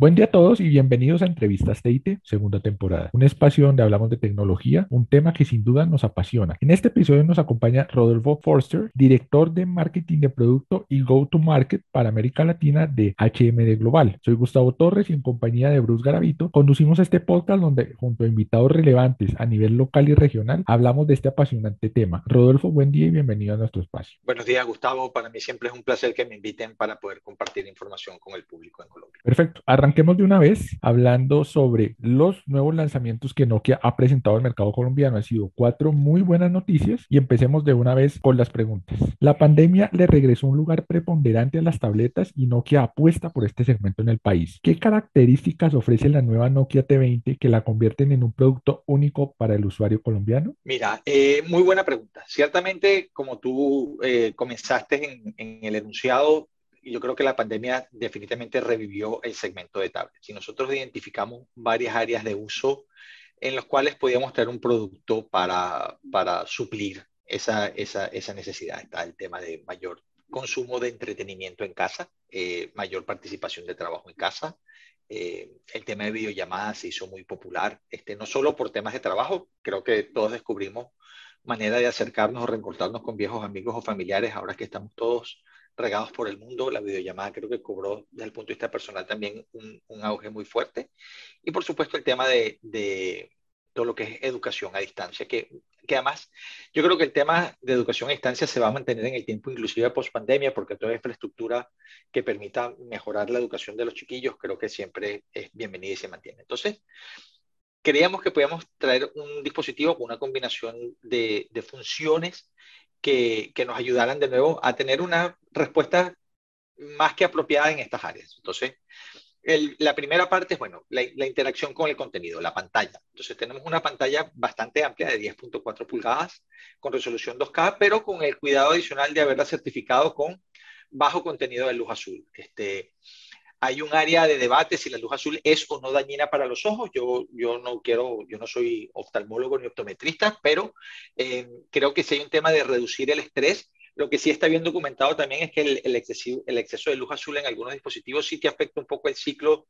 Buen día a todos y bienvenidos a Entrevistas TIT, segunda temporada, un espacio donde hablamos de tecnología, un tema que sin duda nos apasiona. En este episodio nos acompaña Rodolfo Forster, director de marketing de producto y go-to-market para América Latina de HMD Global. Soy Gustavo Torres y en compañía de Bruce Garavito conducimos este podcast donde junto a invitados relevantes a nivel local y regional hablamos de este apasionante tema. Rodolfo, buen día y bienvenido a nuestro espacio. Buenos días, Gustavo. Para mí siempre es un placer que me inviten para poder compartir información con el público en Colombia. Perfecto. Arranquemos de una vez hablando sobre los nuevos lanzamientos que Nokia ha presentado al mercado colombiano. Han sido cuatro muy buenas noticias y empecemos de una vez con las preguntas. La pandemia le regresó un lugar preponderante a las tabletas y Nokia apuesta por este segmento en el país. ¿Qué características ofrece la nueva Nokia T20 que la convierten en un producto único para el usuario colombiano? Mira, eh, muy buena pregunta. Ciertamente, como tú eh, comenzaste en, en el enunciado, yo creo que la pandemia definitivamente revivió el segmento de tablets. Y nosotros identificamos varias áreas de uso en las cuales podíamos tener un producto para, para suplir esa, esa, esa, necesidad. Está el tema de mayor consumo de entretenimiento en casa, eh, mayor participación de trabajo en casa. Eh, el tema de videollamadas se hizo muy popular, este, no solo por temas de trabajo, creo que todos descubrimos manera de acercarnos o reencontrarnos con viejos amigos o familiares ahora que estamos todos regados por el mundo. La videollamada creo que cobró desde el punto de vista personal también un, un auge muy fuerte. Y por supuesto el tema de, de, todo lo que es educación a distancia, que, que además yo creo que el tema de educación a distancia se va a mantener en el tiempo inclusive post pandemia, porque toda infraestructura que permita mejorar la educación de los chiquillos creo que siempre es bienvenida y se mantiene. Entonces, creíamos que podíamos traer un dispositivo con una combinación de, de funciones que, nos ayudaran de nuevo a tener una respuesta más que apropiada en estas áreas. Entonces, la primera parte es, bueno, la, la, interacción con el contenido, la pantalla. Entonces, tenemos una pantalla bastante amplia de 10.4 pulgadas con resolución 2K, pero con el cuidado adicional de haberla certificado con bajo contenido de luz azul. Este, hay un área de debate si la luz azul es o no dañina para los ojos. Yo, yo no quiero, yo no soy oftalmólogo ni optometrista, pero eh, creo que sí hay un tema de reducir el estrés. Lo que sí está bien documentado también es que el, el, excesivo, el exceso de luz azul en algunos dispositivos sí te afecta un poco el ciclo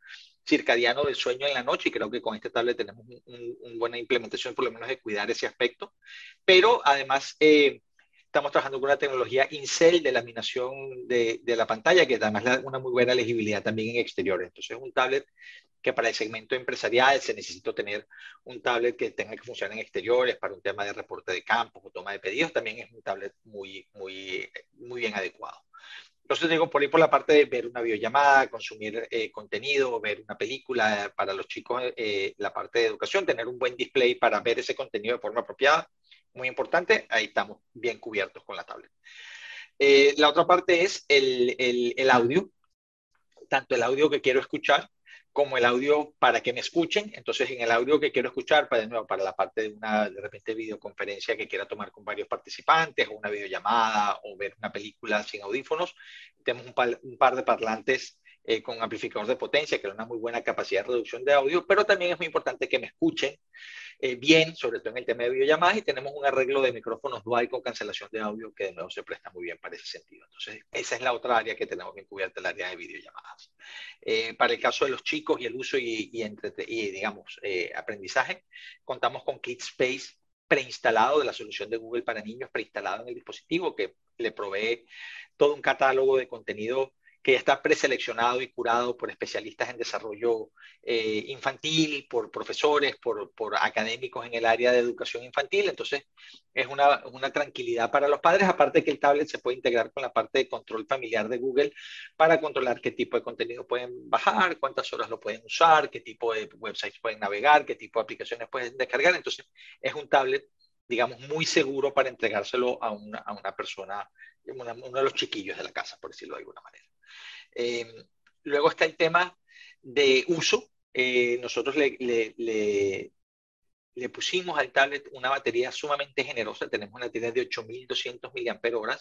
circadiano del sueño en la noche y creo que con este tablet tenemos una un, un buena implementación por lo menos de cuidar ese aspecto. Pero además... Eh, Estamos trabajando con una tecnología Incel de laminación de, la pantalla, que además da una muy buena legibilidad también en exteriores. Entonces, es un tablet que para el segmento empresarial se necesita tener un tablet que tenga que funcionar en exteriores para un tema de reporte de campos o toma de pedidos. También es un tablet muy, muy, muy bien adecuado. Entonces digo, por ahí por la parte de ver una videollamada, consumir eh, contenido, ver una película para los chicos, eh, la parte de educación, tener un buen display para ver ese contenido de forma apropiada, muy importante, ahí estamos bien cubiertos con la tablet. Eh, la otra parte es el, audio, tanto el audio que quiero escuchar como el audio para que me escuchen. Entonces, en el audio que quiero escuchar, para, de nuevo, para la parte de una, de repente, videoconferencia que quiera tomar con varios participantes, o una videollamada, o ver una película sin audífonos, tenemos un par, un par de parlantes eh, con amplificador de potencia, que es una muy buena capacidad de reducción de audio, pero también es muy importante que me escuchen eh, bien, sobre todo en el tema de videollamadas, y tenemos un arreglo de micrófonos dual con cancelación de audio que de nuevo se presta muy bien para ese sentido. Entonces, esa es la otra área que tenemos que cubierta, el área de videollamadas. Eh, para el caso de los chicos y el uso y, y, entre, y digamos, eh, aprendizaje, contamos con KidSpace preinstalado de la solución de Google para niños, preinstalado en el dispositivo, que le provee todo un catálogo de contenido que ya está preseleccionado y curado por especialistas en desarrollo eh, infantil, por profesores, por, por, académicos en el área de educación infantil. Entonces, es una, una, tranquilidad para los padres, aparte que el tablet se puede integrar con la parte de control familiar de Google para controlar qué tipo de contenido pueden bajar, cuántas horas lo pueden usar, qué tipo de websites pueden navegar, qué tipo de aplicaciones pueden descargar. Entonces, es un tablet digamos, muy seguro para entregárselo a una, a una persona, una, uno de los chiquillos de la casa, por decirlo de alguna manera. Eh, luego está el tema de uso. Eh, nosotros le, le, le, le, pusimos al tablet una batería sumamente generosa. Tenemos una batería de 8200 mAh,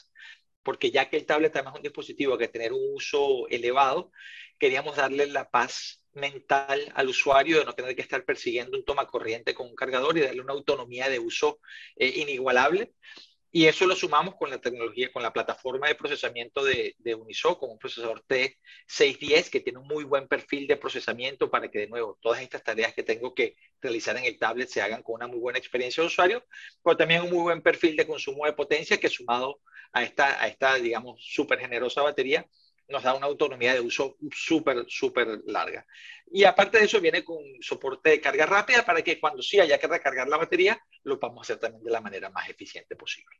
porque ya que el tablet además es un dispositivo que tener un uso elevado, queríamos darle la paz mental al usuario de no tener que estar persiguiendo un toma corriente con un cargador y darle una autonomía de uso eh, inigualable. Y eso lo sumamos con la tecnología, con la plataforma de procesamiento de, de Uniso, con un procesador T610 que tiene un muy buen perfil de procesamiento para que, de nuevo, todas estas tareas que tengo que realizar en el tablet se hagan con una muy buena experiencia de usuario, pero también un muy buen perfil de consumo de potencia que sumado a esta, a esta digamos, súper generosa batería, nos da una autonomía de uso súper, súper larga. Y aparte de eso, viene con soporte de carga rápida para que cuando sí haya que recargar la batería, lo podamos hacer también de la manera más eficiente posible.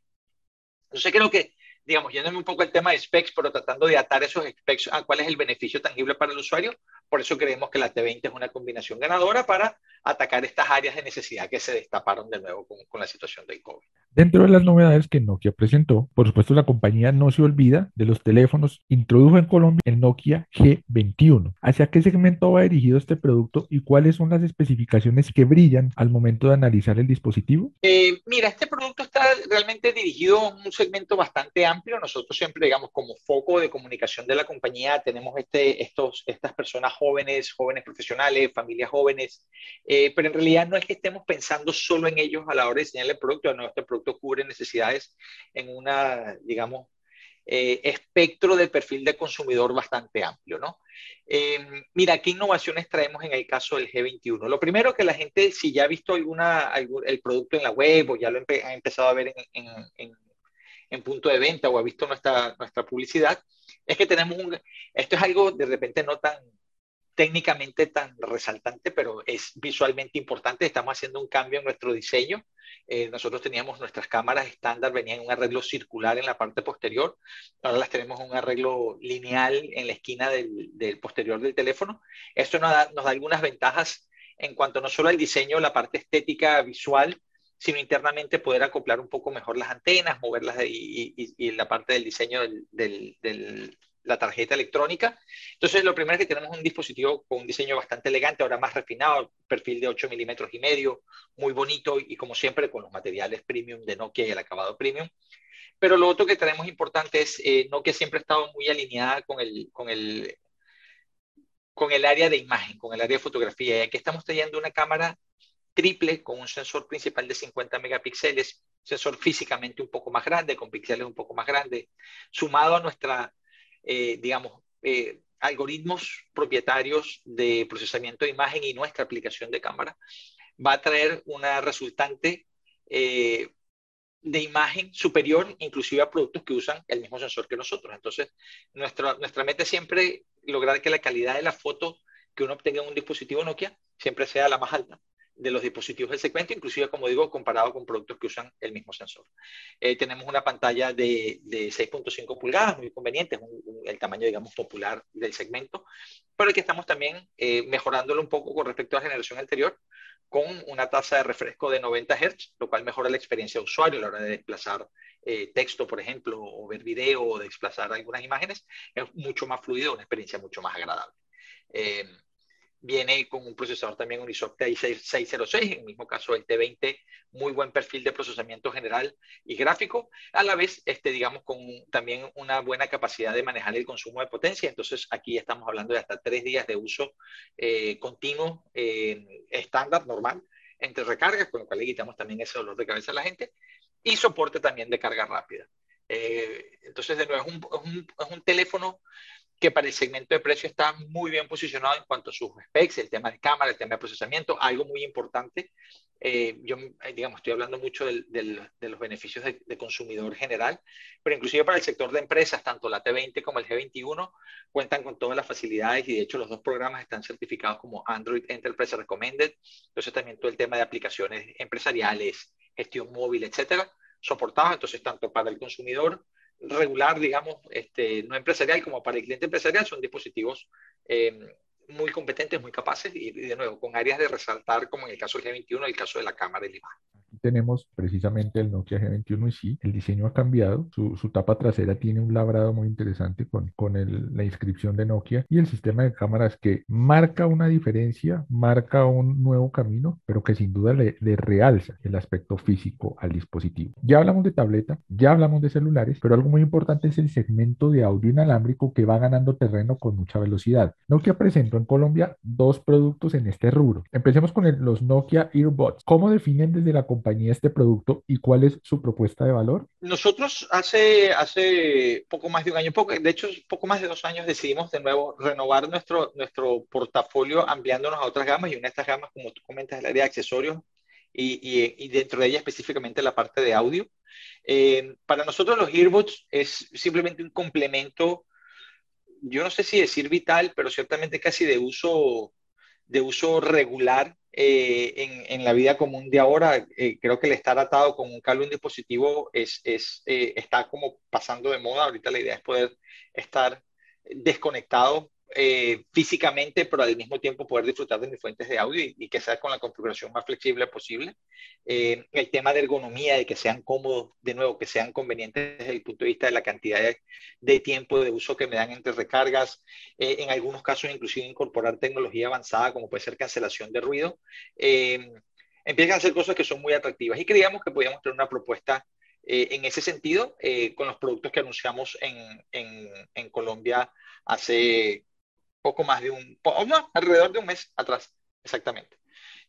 Entonces creo que, digamos, yéndome un poco el tema de specs, pero tratando de atar esos specs a cuál es el beneficio tangible para el usuario, por eso creemos que la T20 es una combinación ganadora para atacar estas áreas de necesidad que se destaparon de nuevo con, con la situación del COVID. Dentro de las novedades que Nokia presentó, por supuesto la compañía no se olvida de los teléfonos. Introdujo en Colombia el Nokia G21. ¿Hacia qué segmento va dirigido este producto y cuáles son las especificaciones que brillan al momento de analizar el dispositivo? Eh, mira, este producto está realmente dirigido a un segmento bastante amplio. Nosotros siempre, digamos, como foco de comunicación de la compañía, tenemos este, estos, estas personas jóvenes, jóvenes profesionales, familias jóvenes, eh, pero en realidad no es que estemos pensando solo en ellos a la hora de diseñar el producto, no, este producto cubre necesidades en una, digamos, eh, espectro de perfil de consumidor bastante amplio, ¿no? Em, mira, ¿qué innovaciones traemos en el caso del G21? Lo primero que la gente, si ya ha visto alguna, el producto en la web o ya lo ha empezado a ver en, en, en, punto de venta o ha visto nuestra, nuestra publicidad, es que tenemos un, esto es algo de repente no tan, técnicamente tan resaltante, pero es visualmente importante. Estamos haciendo un cambio en nuestro diseño. Eh, nosotros teníamos nuestras cámaras estándar, venían en un arreglo circular en la parte posterior. Ahora las tenemos en un arreglo lineal en la esquina del, del posterior del teléfono. Esto nos da, nos da, algunas ventajas en cuanto no solo al diseño, la parte estética visual, sino internamente poder acoplar un poco mejor las antenas, moverlas y, y, y la parte del diseño del, del, la tarjeta electrónica. Entonces, lo primero es que tenemos un dispositivo con un diseño bastante elegante, ahora más refinado, perfil de 8 milímetros y medio, muy bonito y como siempre con los materiales premium de Nokia y el acabado premium. Pero lo otro que tenemos importante es, eh, Nokia siempre ha estado muy alineada con el, con, el, con el área de imagen, con el área de fotografía. Y aquí estamos teniendo una cámara triple con un sensor principal de 50 megapíxeles, sensor físicamente un poco más grande, con píxeles un poco más grandes, sumado a nuestra eh, digamos, eh, algoritmos propietarios de procesamiento de imagen y nuestra aplicación de cámara, va a traer una resultante eh, de imagen superior inclusive a productos que usan el mismo sensor que nosotros. Entonces, nuestra, nuestra meta es siempre lograr que la calidad de la foto que uno obtenga en un dispositivo Nokia siempre sea la más alta de los dispositivos del segmento, inclusive, como digo, comparado con productos que usan el mismo sensor. Eh, tenemos una pantalla de, de 6.5 pulgadas, muy conveniente, es el tamaño, digamos, popular del segmento, pero que estamos también eh, mejorándolo un poco con respecto a la generación anterior, con una tasa de refresco de 90 Hz, lo cual mejora la experiencia de usuario a la hora de desplazar eh, texto, por ejemplo, o ver video, o desplazar algunas imágenes, es mucho más fluido, una experiencia mucho más agradable. Viene con un procesador también Unisoc TI606, en el mismo caso el T20, muy buen perfil de procesamiento general y gráfico, a la vez, este, digamos, con también una buena capacidad de manejar el consumo de potencia. Entonces, aquí estamos hablando de hasta tres días de uso eh, continuo, eh, estándar, normal, entre recargas, con lo cual le quitamos también ese dolor de cabeza a la gente, y soporte también de carga rápida. Eh, entonces, de nuevo, es un, es un, es un teléfono que para el segmento de precio está muy bien posicionado en cuanto a sus specs, el tema de cámara, el tema de procesamiento, algo muy importante. Eh, yo, eh, digamos, estoy hablando mucho del, del, de los beneficios de, de, consumidor general, pero inclusive para el sector de empresas, tanto la T20 como el G21 cuentan con todas las facilidades y de hecho los dos programas están certificados como Android Enterprise Recommended. Entonces también todo el tema de aplicaciones empresariales, gestión móvil, etcétera, soportados. Entonces tanto para el consumidor regular, digamos, este, no empresarial como para el cliente empresarial, son dispositivos eh, muy competentes, muy capaces y, de nuevo, con áreas de resaltar, como en el caso del G21, el caso de la cámara de la tenemos precisamente el Nokia G21 y sí, el diseño ha cambiado, su, su tapa trasera tiene un labrado muy interesante con, con el, la inscripción de Nokia y el sistema de cámaras que marca una diferencia, marca un nuevo camino, pero que sin duda le, le realza el aspecto físico al dispositivo. Ya hablamos de tableta, ya hablamos de celulares, pero algo muy importante es el segmento de audio inalámbrico que va ganando terreno con mucha velocidad. Nokia presentó en Colombia dos productos en este rubro. Empecemos con el, los Nokia Earbuds. ¿Cómo definen desde la compañía compañía este producto y cuál es su propuesta de valor? Nosotros hace, hace poco más de un año, poco, de hecho poco más de dos años decidimos de nuevo renovar nuestro, nuestro portafolio ampliándonos a otras gamas y una de estas gamas, como tú comentas, es área de accesorios y, y, dentro de ella específicamente la parte de audio. Eh, para nosotros los earbuds es simplemente un complemento, yo no sé si decir vital, pero ciertamente casi de uso, de uso regular eh, en, en, la vida común de ahora. Eh, creo que el estar atado con un cable un dispositivo es, es está como pasando de moda. Ahorita la idea es poder estar desconectado eh, físicamente, pero al mismo tiempo poder disfrutar de mis fuentes de audio y, que sea con la configuración más flexible posible. Eh, el tema de ergonomía, de que sean cómodos, de nuevo, que sean convenientes desde el punto de vista de la cantidad de, tiempo de uso que me dan entre recargas. Eh, en algunos casos, inclusive incorporar tecnología avanzada, como puede ser cancelación de ruido. empiezan a ser cosas que son muy atractivas y creíamos que podíamos tener una propuesta en ese sentido con los productos que anunciamos en, en, en Colombia hace poco más de un, alrededor de un mes atrás, exactamente.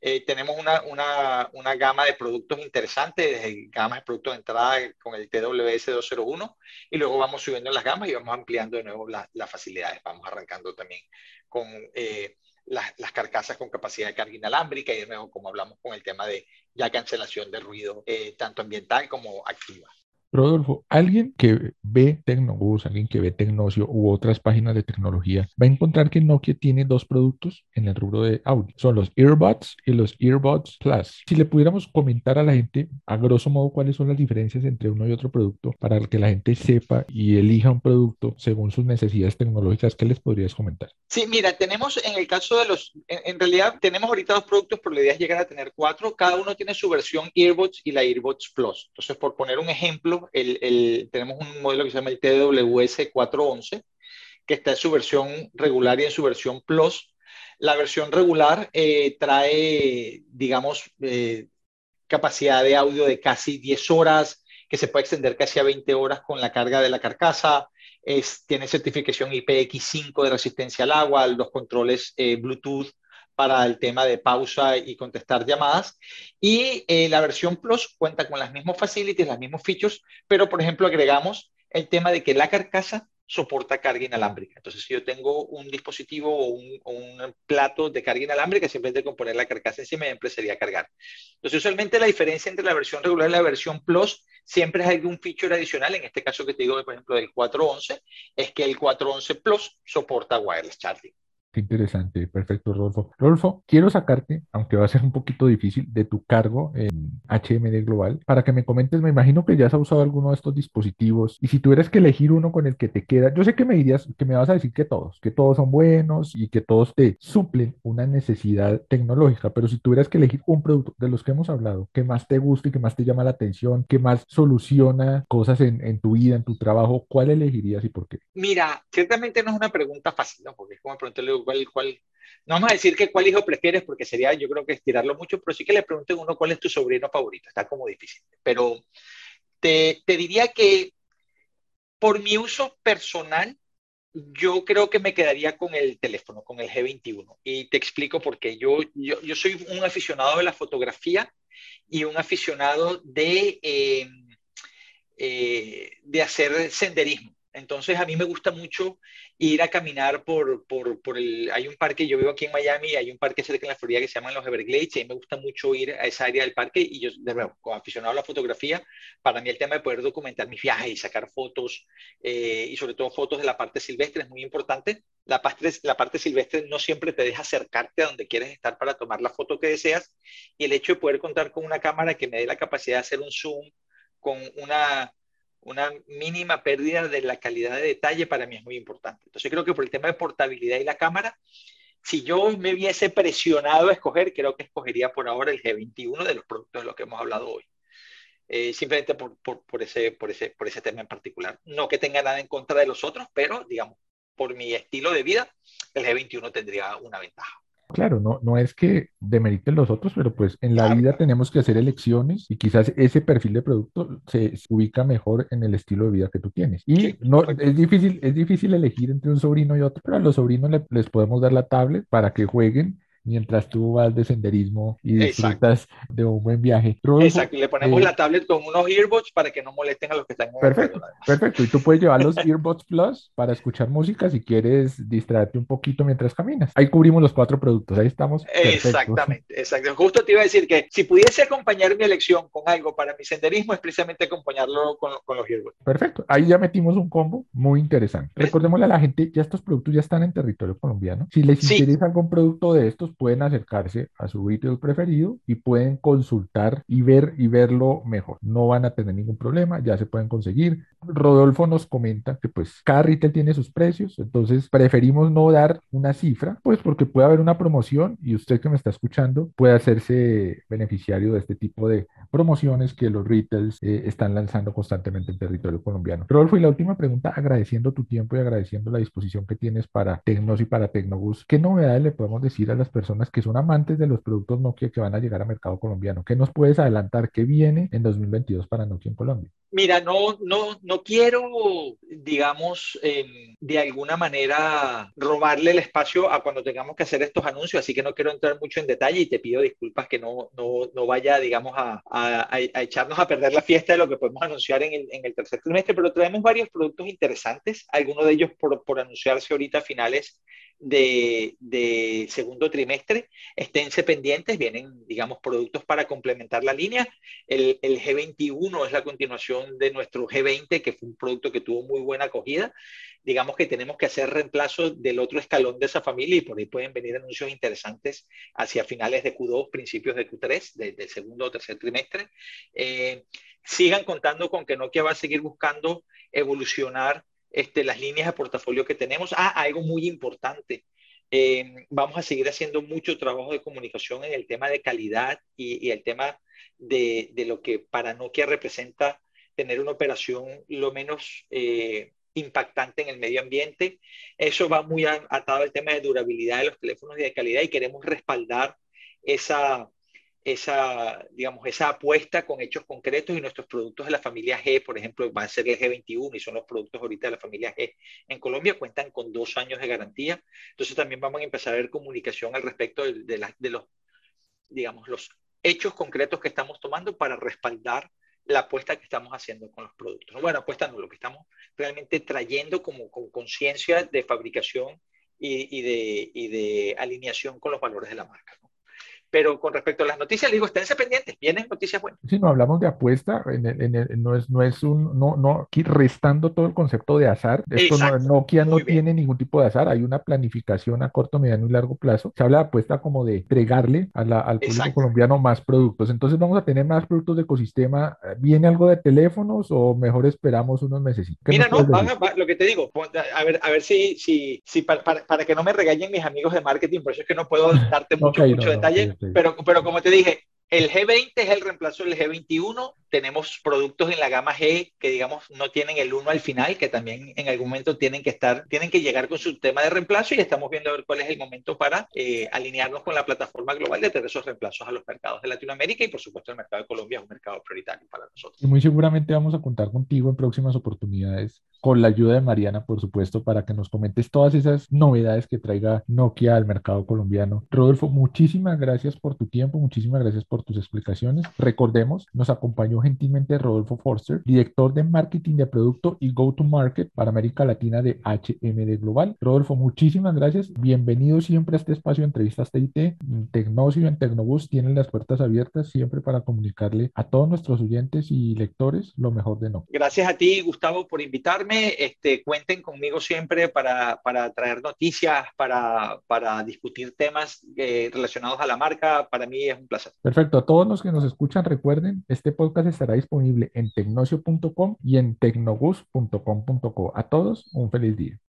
Eh, tenemos una, una, una, gama de productos interesantes, desde gama de productos de entrada con el TWS201 y luego vamos subiendo las gamas y vamos ampliando de nuevo las facilidades. Vamos arrancando también con eh, las, las, carcasas con capacidad de carga inalámbrica y de nuevo, como hablamos con el tema de ya cancelación de ruido, eh, tanto ambiental como activa. Rodolfo, alguien que ve Tecnobus, alguien que ve Tecnocio u otras páginas de tecnología, va a encontrar que Nokia tiene dos productos en el rubro de audio. Son los Earbuds y los Earbuds Plus. Si le pudiéramos comentar a la gente, a grosso modo, cuáles son las diferencias entre uno y otro producto para que la gente sepa y elija un producto según sus necesidades tecnológicas, ¿qué les podrías comentar? Sí, mira, tenemos en el caso de los, en, realidad tenemos ahorita dos productos, pero la idea es llegar a tener cuatro. Cada uno tiene su versión Earbuds y la Earbuds Plus. Entonces, por poner un ejemplo, el, tenemos un modelo que se llama el TWS 411, que está en su versión regular y en su versión Plus. La versión regular eh, trae, digamos, eh, capacidad de audio de casi 10 horas, que se puede extender casi a 20 horas con la carga de la carcasa. Tiene certificación IPX5 de resistencia al agua, los controles eh, Bluetooth para el tema de pausa y contestar llamadas. Y eh, la versión Plus cuenta con las mismas facilities, las mismos features, pero por ejemplo agregamos el tema de que la carcasa soporta carga inalámbrica. Entonces, si yo tengo un dispositivo o un, plato de carga inalámbrica, simplemente con poner la carcasa encima y empezaría a cargar. Entonces, usualmente la diferencia entre la versión regular y la versión Plus siempre es algún feature adicional. En este caso que te digo, por ejemplo, del 411, es que el 411 Plus soporta wireless charging. Qué interesante, perfecto, Rodolfo. Rodolfo, quiero sacarte, aunque va a ser un poquito difícil, de tu cargo en HMD Global para que me comentes, me imagino que ya has usado alguno de estos dispositivos y si tuvieras que elegir uno con el que te queda, yo sé que me dirías, que me vas a decir que todos, que todos son buenos y que todos te suplen una necesidad tecnológica, pero si tuvieras que elegir un producto de los que hemos hablado, que más te gusta y que más te llama la atención, que más soluciona cosas en, tu vida, en tu trabajo, ¿cuál elegirías y por qué? Mira, ciertamente no es una pregunta fácil. Porque es como cuál, cuál, no vamos a decir que cuál hijo prefieres porque sería, yo creo que estirarlo mucho, pero sí que le pregunten uno cuál es tu sobrino favorito, está como difícil. Pero te, te diría que por mi uso personal, yo creo que me quedaría con el teléfono, con el G21. Y te explico por qué. Yo, yo, yo soy un aficionado de la fotografía y un aficionado de, eh, eh, de hacer senderismo. Entonces a mí me gusta mucho ir a caminar por, por, por, el... Hay un parque, yo vivo aquí en Miami, hay un parque cerca en la Florida que se llama los Everglades y a mí me gusta mucho ir a esa área del parque y yo, de nuevo, como aficionado a la fotografía, para mí el tema de poder documentar mis viajes y sacar fotos eh, y sobre todo fotos de la parte silvestre es muy importante. La parte, la parte silvestre no siempre te deja acercarte a donde quieres estar para tomar la foto que deseas y el hecho de poder contar con una cámara que me dé la capacidad de hacer un zoom con una una mínima pérdida de la calidad de detalle para mí es muy importante. Entonces creo que por el tema de portabilidad y la cámara, si yo me hubiese presionado a escoger, creo que escogería por ahora el G21 de los productos de los que hemos hablado hoy. Eh, simplemente por, por, por, ese, por, ese, por ese tema en particular. No que tenga nada en contra de los otros, pero digamos, por mi estilo de vida, el G21 tendría una ventaja. Claro, no, no es que demeriten los otros, pero pues en la vida tenemos que hacer elecciones y quizás ese perfil de producto se, ubica mejor en el estilo de vida que tú tienes. Y no es difícil, es difícil elegir entre un sobrino y otro, pero a los sobrinos les podemos dar la tablet para que jueguen mientras tú vas de senderismo y disfrutas de un buen viaje. Exacto, y le ponemos eh, la tablet con unos earbuds para que no molesten a los que están en Perfecto, perfecto. Y tú puedes llevar los earbuds Plus para escuchar música si quieres distraerte un poquito mientras caminas. Ahí cubrimos los cuatro productos, ahí estamos. Exactamente, exacto. Justo te iba a decir que si pudiese acompañar mi elección con algo para mi senderismo es precisamente acompañarlo con, con los earbuds. Perfecto, ahí ya metimos un combo muy interesante. Recordémosle a la gente, ya estos productos ya están en territorio colombiano. Si les interesa algún producto de estos, pueden acercarse a su retail preferido y pueden consultar y ver y verlo mejor. No van a tener ningún problema, ya se pueden conseguir. Rodolfo nos comenta que pues cada retail tiene sus precios, entonces preferimos no dar una cifra, pues porque puede haber una promoción y usted que me está escuchando puede hacerse beneficiario de este tipo de promociones que los retails eh, están lanzando constantemente en territorio colombiano. Rodolfo, y la última pregunta, agradeciendo tu tiempo y agradeciendo la disposición que tienes para Tecnos y para Tecnobus, ¿qué novedades le podemos decir a las personas que son amantes de los productos Nokia que van a llegar a mercado colombiano? ¿Qué nos puedes adelantar? ¿Qué viene en 2022 para Nokia en Colombia? Mira, no, no, no quiero, digamos, em, de alguna manera robarle el espacio a cuando tengamos que hacer estos anuncios, así que no quiero entrar mucho en detalle y te pido disculpas que no, no, no vaya, digamos, a, a, echarnos a perder la fiesta de lo que podemos anunciar en el, en el, tercer trimestre, pero traemos varios productos interesantes, algunos de ellos por, por anunciarse ahorita a finales de, segundo trimestre. Esténse pendientes, vienen, digamos, productos para complementar la línea. El, el, G21 es la continuación de nuestro G20, que fue un producto que tuvo muy buena acogida. Digamos que tenemos que hacer reemplazo del otro escalón de esa familia y por ahí pueden venir anuncios interesantes hacia finales de Q2, principios de Q3, del segundo o tercer trimestre. Eh, sigan contando con que Nokia va a seguir buscando evolucionar este, las líneas de portafolio que tenemos. Ah, algo muy importante. Eh, vamos a seguir haciendo mucho trabajo de comunicación en el tema de calidad y, el tema de, lo que para Nokia representa tener una operación lo menos eh, impactante en el medio ambiente. Eso va muy atado al tema de durabilidad de los teléfonos y de calidad y queremos respaldar esa, esa, digamos, esa apuesta con hechos concretos y nuestros productos de la familia G, por ejemplo, va a ser el G21 y son los productos ahorita de la familia G en Colombia, cuentan con dos años de garantía. Entonces también vamos a empezar a ver comunicación al respecto de, de, los, digamos, los hechos concretos que estamos tomando para respaldar la apuesta que estamos haciendo con los productos. Bueno, apuesta no, lo que estamos realmente trayendo como con conciencia de fabricación y, y, de, y de alineación con los valores de la marca. Pero con respecto a las noticias, digo, esténse pendientes, vienen noticias buenas. Si no hablamos de apuesta, en no, es, no es un, no, no, aquí restando todo el concepto de azar, esto no, Nokia no tiene ningún tipo de azar, hay una planificación a corto, mediano y largo plazo. Se habla de apuesta como de entregarle a la, al público colombiano más productos. Entonces vamos a tener más productos de ecosistema. ¿Viene algo de teléfonos o mejor esperamos unos meses? Mira, no, lo que te digo, a ver, a ver si, si, si para, para, que no me regañen mis amigos de marketing, por eso es que no puedo darte mucho, mucho detalle. Pero, pero como te dije, el G20 es el reemplazo del G21 tenemos productos en la gama G que, digamos, no tienen el 1 al final, que también en algún momento tienen que estar, tienen que llegar con su tema de reemplazo y estamos viendo a ver cuál es el momento para eh, alinearnos con la plataforma global de tener esos reemplazos a los mercados de Latinoamérica y, por supuesto, el mercado de Colombia es un mercado prioritario para nosotros. Y muy seguramente vamos a contar contigo en próximas oportunidades con la ayuda de Mariana, por supuesto, para que nos comentes todas esas novedades que traiga Nokia al mercado colombiano. Rodolfo, muchísimas gracias por tu tiempo, muchísimas gracias por tus explicaciones. Recordemos, nos acompañó gentilmente Rodolfo Forster, director de marketing de producto y go-to-market para América Latina de HMD Global. Rodolfo, muchísimas gracias. Bienvenido siempre a este espacio de entrevistas TIT. Tecnosio en Tecnobus tienen las puertas abiertas siempre para comunicarle a todos nuestros oyentes y lectores lo mejor de no. Gracias a ti, Gustavo, por invitarme. Este, cuenten conmigo siempre para, para traer noticias, para, para discutir temas eh, relacionados a la marca. Para mí es un placer. Perfecto. A todos los que nos escuchan, recuerden, este podcast estará disponible en tecnocio.com y en tecnogus.com.co. A todos, un feliz día.